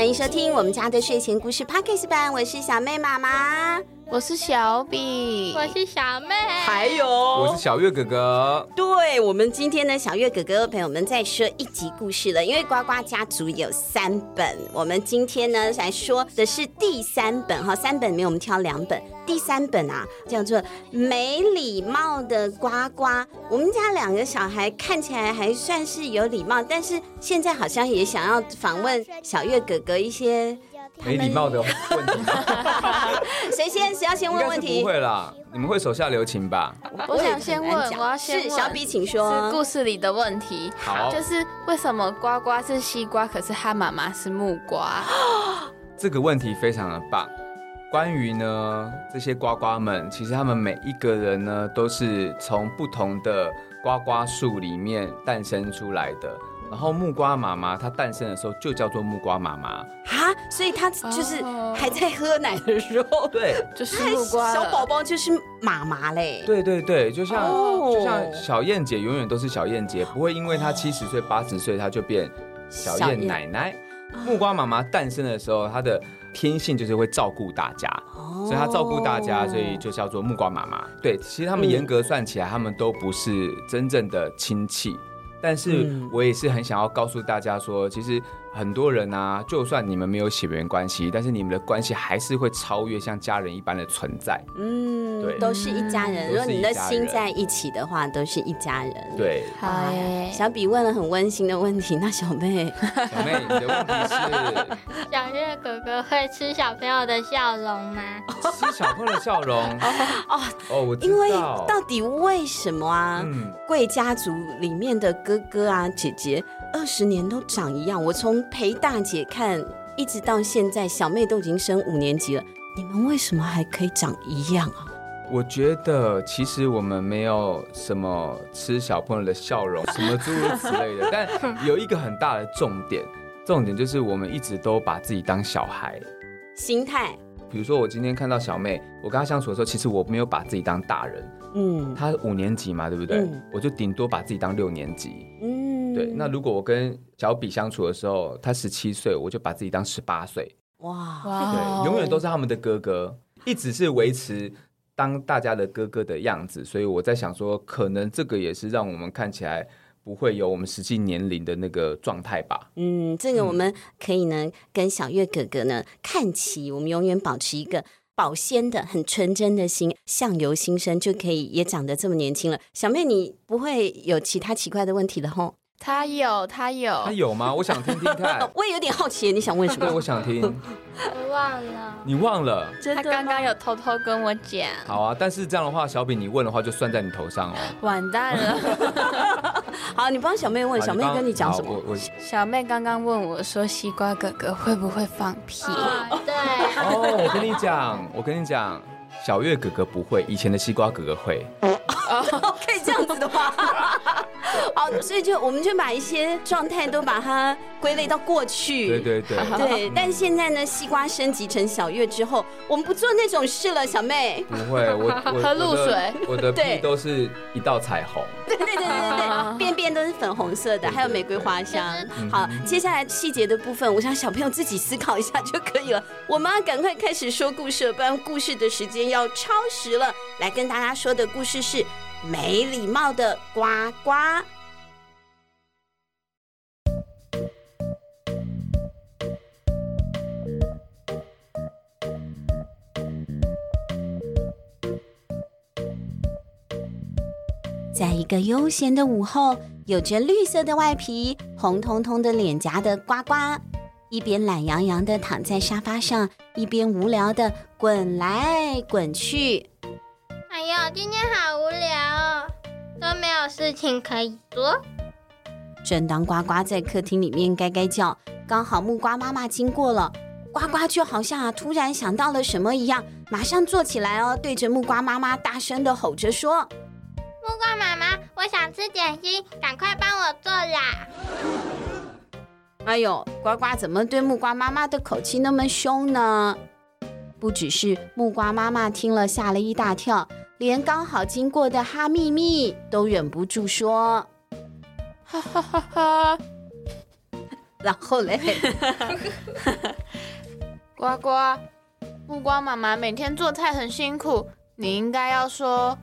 欢迎收听我们家的睡前故事 Podcast 版，我是小妹妈妈。我是小比，我是小妹，还有我是小月哥哥。对，我们今天呢，小月哥哥陪我们再说一集故事了，因为呱呱家族有三本，我们今天呢来说的是第三本哈，三本里面我们挑两本，第三本啊叫做《没礼貌的呱呱》。我们家两个小孩看起来还算是有礼貌，但是现在好像也想要访问小月哥哥一些。没礼貌的问题吗？谁先？谁要先问问题？不会啦，你们会手下留情吧？我想先问，我要先问。是小比，请说。是故事里的问题。好，就是为什么呱呱是西瓜，可是他妈妈是木瓜？这个问题非常的棒。关于呢这些呱呱们，其实他们每一个人呢都是从不同的呱呱树里面诞生出来的。然后木瓜妈妈她诞生的时候就叫做木瓜妈妈。哈，所以她就是还在喝奶的时候，对，就是木瓜小宝宝就是妈妈嘞。对对对，就像就像小燕姐永远都是小燕姐，不会因为她七十岁八十岁她就变小燕奶奶。木瓜妈妈诞生的时候，她的天性就是会照顾大家，所以她照顾大家，所以就叫做木瓜妈妈。对，其实他们严格算起来，他们都不是真正的亲戚。但是我也是很想要告诉大家说，其实很多人啊，就算你们没有血缘关系，但是你们的关系还是会超越像家人一般的存在。嗯，对，都是一家人。如果你的心在一起的话，都是一家人。对，好，小比问了很温馨的问题，那小妹，小妹，你的问题是，小月哥哥会吃小朋友的笑容吗？吃小朋友的笑容？哦哦，我。因为到底为什么啊？贵家族里面的。哥哥啊，姐姐，二十年都长一样。我从陪大姐看，一直到现在，小妹都已经升五年级了。你们为什么还可以长一样啊？我觉得其实我们没有什么吃小朋友的笑容，什么诸如此类的。但有一个很大的重点，重点就是我们一直都把自己当小孩，心态。比如说，我今天看到小妹，我跟她相处的时候，其实我没有把自己当大人。嗯，她五年级嘛，对不对？嗯、我就顶多把自己当六年级。那如果我跟小比相处的时候，他十七岁，我就把自己当十八岁。哇，对，永远都是他们的哥哥，一直是维持当大家的哥哥的样子。所以我在想说，可能这个也是让我们看起来不会有我们实际年龄的那个状态吧。嗯，这个我们可以呢，跟小月哥哥呢看齐，我们永远保持一个。保鲜的、很纯真的心，相由心生，就可以也长得这么年轻了。小妹，你不会有其他奇怪的问题了吼？他有，他有，他有吗？我想听听看。我也有点好奇，你想问什么？对，我想听。我忘了。你忘了？他刚刚有偷偷跟我讲。好啊，但是这样的话，小饼你问的话就算在你头上哦。完蛋了。好，你帮小妹问，小妹跟你讲什么？我我小妹刚刚问我说，西瓜哥哥会不会放屁？对。哦，我跟你讲，我跟你讲，小月哥哥不会，以前的西瓜哥哥会。这样子的话。好，所以就我们就把一些状态都把它归类到过去。对对对。对，但现在呢，西瓜升级成小月之后，我们不做那种事了，小妹。不会，我喝 露水，我的屁都是一道彩虹。对对对对对，便便都是粉红色的，还有玫瑰花香。好，接下来细节的部分，我想小朋友自己思考一下就可以了。我们要赶快开始说故事了，不然故事的时间要超时了。来跟大家说的故事是。没礼貌的呱呱，在一个悠闲的午后，有着绿色的外皮、红彤彤的脸颊的呱呱，一边懒洋洋的躺在沙发上，一边无聊的滚来滚去。哎呦，今天好，没有事情可以做。正当呱呱在客厅里面该该叫，刚好木瓜妈妈经过了，呱呱就好像啊突然想到了什么一样，马上坐起来哦，对着木瓜妈妈大声的吼着说：“木瓜妈妈，我想吃点心，赶快帮我做啦！”哎呦，呱呱怎么对木瓜妈妈的口气那么凶呢？不只是木瓜妈妈听了吓了一大跳。连刚好经过的哈密密都忍不住说：“哈哈哈哈！然后嘞，呱呱，木瓜妈妈每天做菜很辛苦，你应该要说，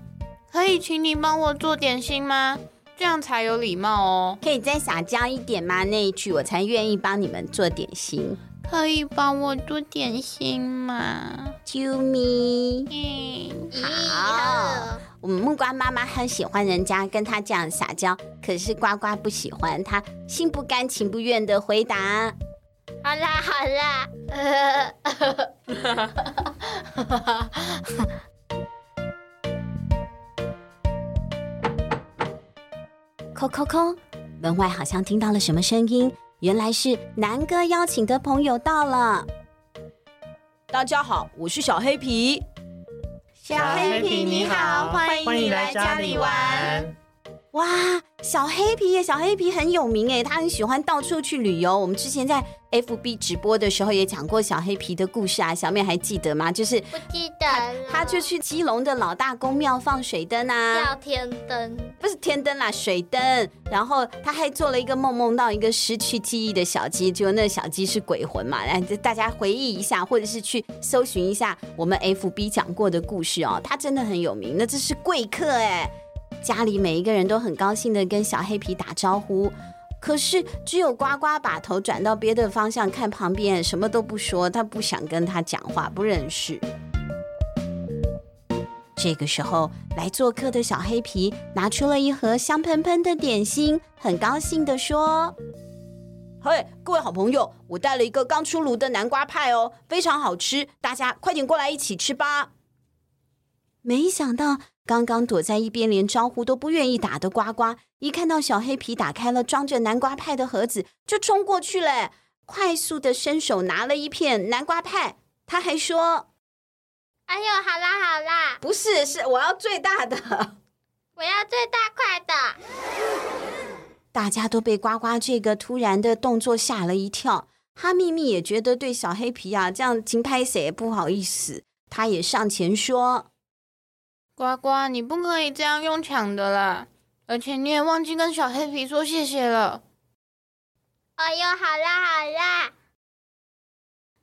可以请你帮我做点心吗？这样才有礼貌哦。可以再撒娇一点吗？那一句我才愿意帮你们做点心。可以帮我做点心吗？啾咪。嗯，好。我们木瓜妈妈很喜欢人家跟她这样撒娇，可是呱呱不喜欢，她心不甘情不愿的回答：“好啦好啦。”扣扣扣，门外好像听到了什么声音。原来是南哥邀请的朋友到了。大家好，我是小黑皮。小黑皮你好，欢迎你来家里玩。哇，小黑皮耶，小黑皮很有名哎，他很喜欢到处去旅游。我们之前在 FB 直播的时候也讲过小黑皮的故事啊，小妹还记得吗？就是不记得了，他就去基隆的老大公庙放水灯啊，叫天灯，不是天灯啦，水灯。然后他还做了一个梦，梦到一个失去记忆的小鸡，就那小鸡是鬼魂嘛。来，大家回忆一下，或者是去搜寻一下我们 FB 讲过的故事哦。他真的很有名，那这是贵客哎。家里每一个人都很高兴的跟小黑皮打招呼，可是只有呱呱把头转到别的方向看旁边，什么都不说，他不想跟他讲话，不认识。这个时候来做客的小黑皮拿出了一盒香喷喷的点心，很高兴的说：“嘿，各位好朋友，我带了一个刚出炉的南瓜派哦，非常好吃，大家快点过来一起吃吧。”没想到。刚刚躲在一边连招呼都不愿意打的呱呱，一看到小黑皮打开了装着南瓜派的盒子，就冲过去了，快速的伸手拿了一片南瓜派。他还说：“哎呦，好啦好啦，不是，是我要最大的，我要最大块的。”大家都被呱呱这个突然的动作吓了一跳。哈密密也觉得对小黑皮啊这样轻拍谁也不好意思，他也上前说。呱呱，你不可以这样用抢的啦！而且你也忘记跟小黑皮说谢谢了。哎呦，好啦好啦！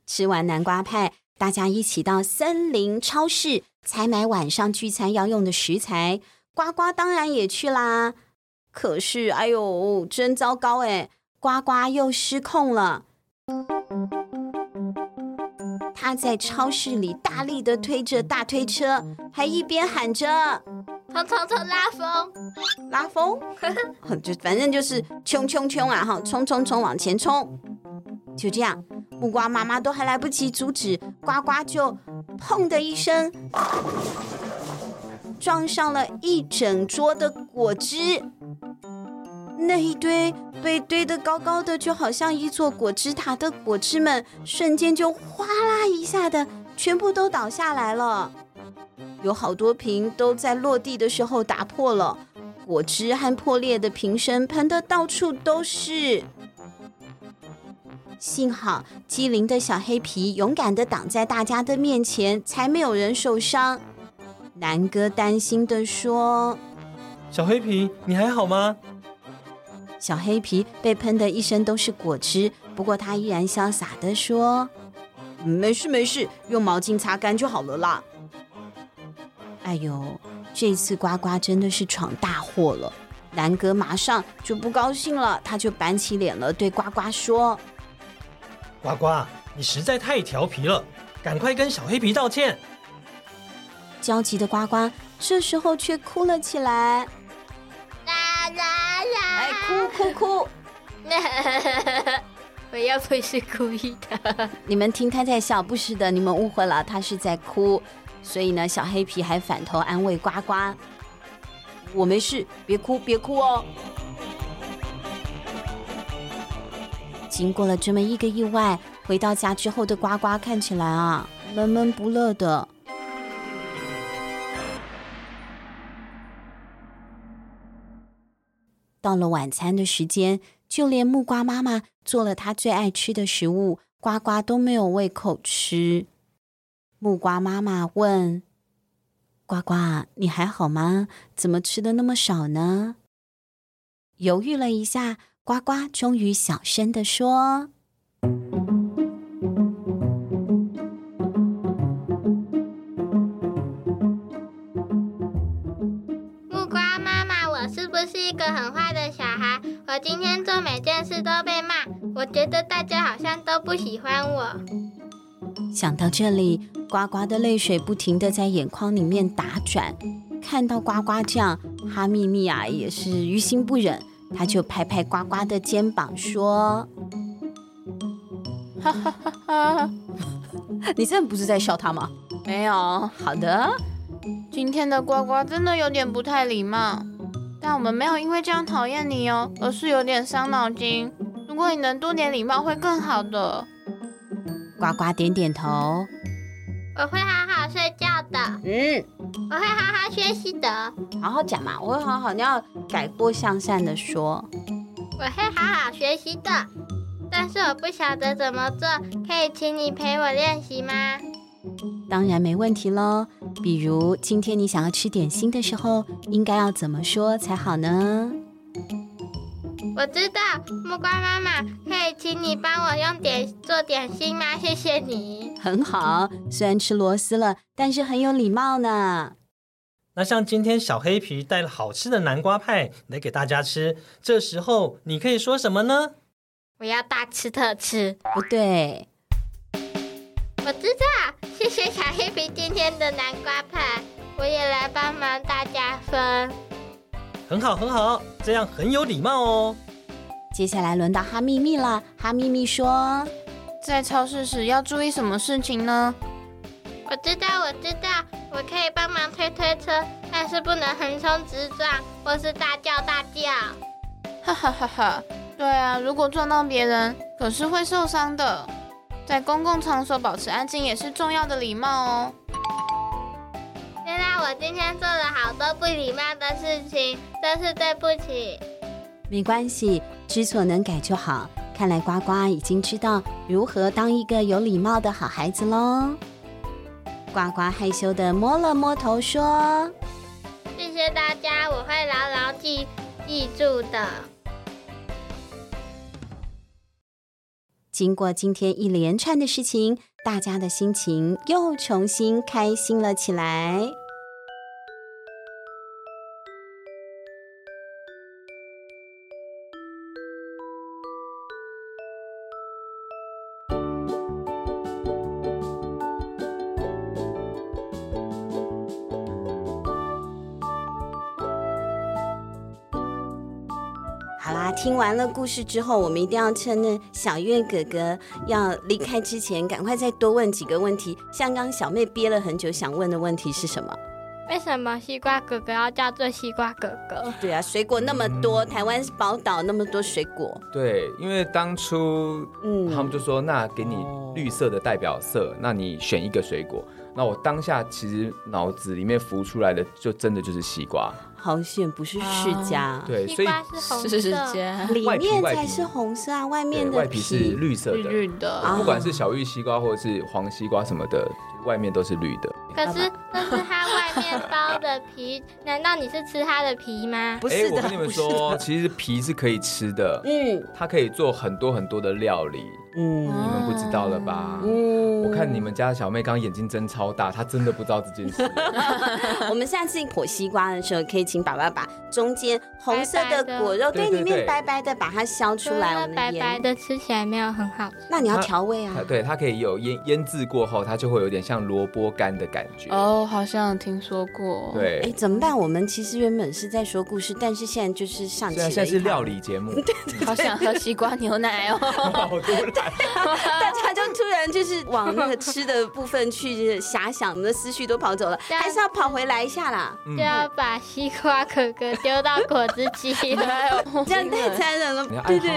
吃完南瓜派，大家一起到森林超市采买晚上聚餐要用的食材。呱呱当然也去啦。可是，哎呦，真糟糕哎！呱呱又失控了。他在超市里大力的推着大推车，还一边喊着“冲冲冲，拉风，拉风 ”，就反正就是冲冲冲啊！哈，冲冲冲往前冲！就这样，木瓜妈妈都还来不及阻止，呱呱就砰的一声撞上了一整桌的果汁。那一堆被堆得高高的，就好像一座果汁塔的果汁们，瞬间就哗啦一下的全部都倒下来了。有好多瓶都在落地的时候打破了，果汁和破裂的瓶身喷得到处都是。幸好机灵的小黑皮勇敢的挡在大家的面前，才没有人受伤。南哥担心的说：“小黑皮，你还好吗？”小黑皮被喷得一身都是果汁，不过他依然潇洒地说：“没事没事，用毛巾擦干就好了啦。”哎呦，这次呱呱真的是闯大祸了。南哥马上就不高兴了，他就板起脸了，对呱呱说：“呱呱，你实在太调皮了，赶快跟小黑皮道歉。”焦急的呱呱这时候却哭了起来。哎，哭哭哭！我又不是故意的。你们听他在笑，不是的，你们误会了，他是在哭。所以呢，小黑皮还反头安慰呱呱：“我没事，别哭，别哭哦。”经过了这么一个意外，回到家之后的呱呱看起来啊，闷闷不乐的。到了晚餐的时间，就连木瓜妈妈做了她最爱吃的食物，呱呱都没有胃口吃。木瓜妈妈问：“呱呱，你还好吗？怎么吃的那么少呢？”犹豫了一下，呱呱终于小声的说。木瓜妈妈，我是不是一个很坏我今天做每件事都被骂，我觉得大家好像都不喜欢我。想到这里，呱呱的泪水不停地在眼眶里面打转。看到呱呱这样，哈密密啊也是于心不忍，他就拍拍呱呱的肩膀说：“哈哈哈哈，你真的不是在笑他吗？没有。好的，今天的呱呱真的有点不太礼貌。”但我们没有因为这样讨厌你哦，而是有点伤脑筋。如果你能多点礼貌，会更好的。呱呱点点头，我会好好睡觉的。嗯，我会好好学习的。好好讲嘛，我会好好，你要改过向善的说。我会好好学习的，但是我不晓得怎么做，可以请你陪我练习吗？当然没问题喽。比如今天你想要吃点心的时候，应该要怎么说才好呢？我知道，木瓜妈妈，可以请你帮我用点做点心吗？谢谢你。很好，虽然吃螺丝了，但是很有礼貌呢。那像今天小黑皮带了好吃的南瓜派来给大家吃，这时候你可以说什么呢？我要大吃特吃。不对。我知道。谢谢小黑皮今天的南瓜派，我也来帮忙大家分。很好，很好，这样很有礼貌哦。接下来轮到哈密密了。哈密密说：“在超市时要注意什么事情呢？”我知道，我知道，我可以帮忙推推车，但是不能横冲直撞或是大叫大叫。哈哈哈哈！对啊，如果撞到别人，可是会受伤的。在公共场所保持安静也是重要的礼貌哦。原来我今天做了好多不礼貌的事情，真是对不起。没关系，知错能改就好。看来呱呱已经知道如何当一个有礼貌的好孩子喽。呱呱害羞的摸了摸头，说：“谢谢大家，我会牢牢记记住的。”经过今天一连串的事情，大家的心情又重新开心了起来。听完了故事之后，我们一定要趁那小月哥哥要离开之前，赶快再多问几个问题。像刚小妹憋了很久想问的问题是什么？为什么西瓜哥哥要叫做西瓜哥哥？对啊，水果那么多，嗯、台湾宝岛那么多水果。对，因为当初嗯，他们就说，那给你绿色的代表色，哦、那你选一个水果。那我当下其实脑子里面浮出来的，就真的就是西瓜。好险不是释迦，啊、对，所以是释迦，里面才是红色啊，外面的外皮是绿色的，绿绿的。啊、不管是小玉西瓜或者是黄西瓜什么的，外面都是绿的。可是那是它外面包的皮，难道你是吃它的皮吗？不是的，我跟你们说，其实皮是可以吃的，嗯，它可以做很多很多的料理。嗯，你们不知道了吧？嗯，我看你们家小妹刚刚眼睛睁超大，她真的不知道这件事。我们下次剖西瓜的时候，可以请爸爸把中间红色的果肉，对，里面白白的把它削出来。我们白白的吃起来没有很好。那你要调味啊。对，它可以有腌腌制过后，它就会有点像萝卜干的感觉。哦，好像听说过。对，哎，怎么办？我们其实原本是在说故事，但是现在就是上起了。现在是料理节目。对，好想喝西瓜牛奶哦。好多大家就突然就是往那个吃的部分去遐想，我们的思绪都跑走了，还是要跑回来一下啦。就要把西瓜哥哥丢到果汁机里，这样太残忍了。对对，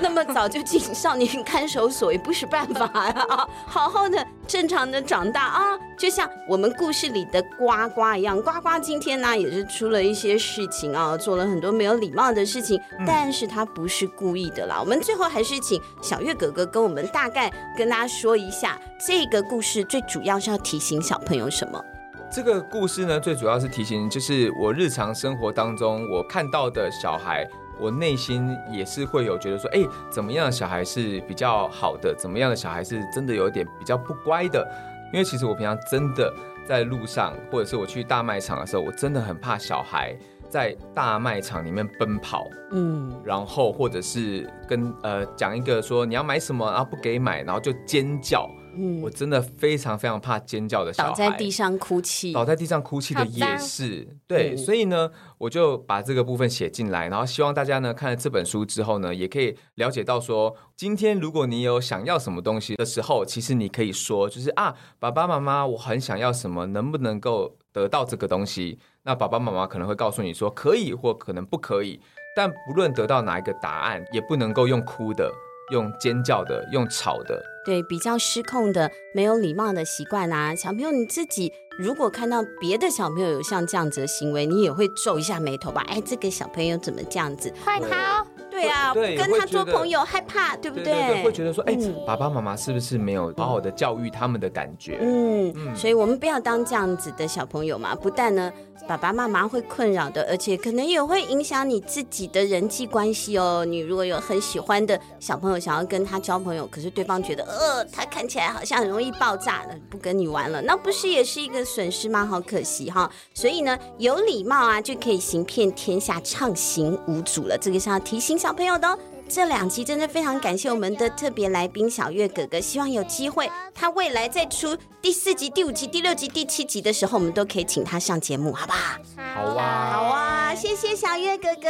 那么早就进少年看守所也不是办法啊！好好的正常的长大啊，就像我们故事里的呱呱一样，呱呱今天呢也是出了一些事情啊，做了很多没有礼貌的事情，但是他不是故意的啦。我们最后还是请小月哥哥跟我们。大概跟跟大家说一下，这个故事最主要是要提醒小朋友什么？这个故事呢，最主要是提醒，就是我日常生活当中我看到的小孩我内心也是会有觉得说，哎，怎么样的小孩是比较好的？怎么样的小孩是真的有点比较不乖的？因为其实我平常真的在路上，或者是我去大卖场的时候，我真的很怕小孩在大卖场里面奔跑，嗯，然后或者是跟呃讲一个说你要买什么，然后不给买，然后就尖叫。嗯，我真的非常非常怕尖叫的小孩，倒在地上哭泣，倒在地上哭泣的也是。对，嗯、所以呢，我就把这个部分写进来，然后希望大家呢看了这本书之后呢，也可以了解到说，今天如果你有想要什么东西的时候，其实你可以说，就是啊，爸爸妈妈，我很想要什么，能不能够得到这个东西？那爸爸妈妈可能会告诉你说可以，或可能不可以，但不论得到哪一个答案，也不能够用哭的。用尖叫的，用吵的，对，比较失控的、没有礼貌的习惯啊，小朋友你自己如果看到别的小朋友有像这样子的行为，你也会皱一下眉头吧？哎，这个小朋友怎么这样子？快逃！对啊，对跟他做朋友害怕，对不对？对，对，对，会觉得说，哎，嗯、爸爸妈妈是不是没有好好的教育他们的感觉？嗯，嗯，所以我们不要当这样子的小朋友嘛，不但呢。爸爸妈妈会困扰的，而且可能也会影响你自己的人际关系哦。你如果有很喜欢的小朋友，想要跟他交朋友，可是对方觉得，呃，他看起来好像很容易爆炸的，不跟你玩了，那不是也是一个损失吗？好可惜哈。所以呢，有礼貌啊，就可以行遍天下，畅行无阻了。这个是要提醒小朋友的哦。这两集真的非常感谢我们的特别来宾小月哥哥，希望有机会他未来再出第四集、第五集、第六集、第七集的时候，我们都可以请他上节目，好不好？好啊，好啊，谢谢小月哥哥，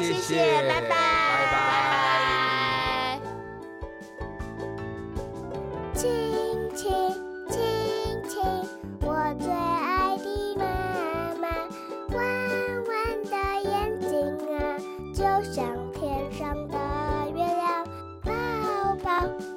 谢谢，谢谢拜拜，拜拜。亲亲亲亲，我最した。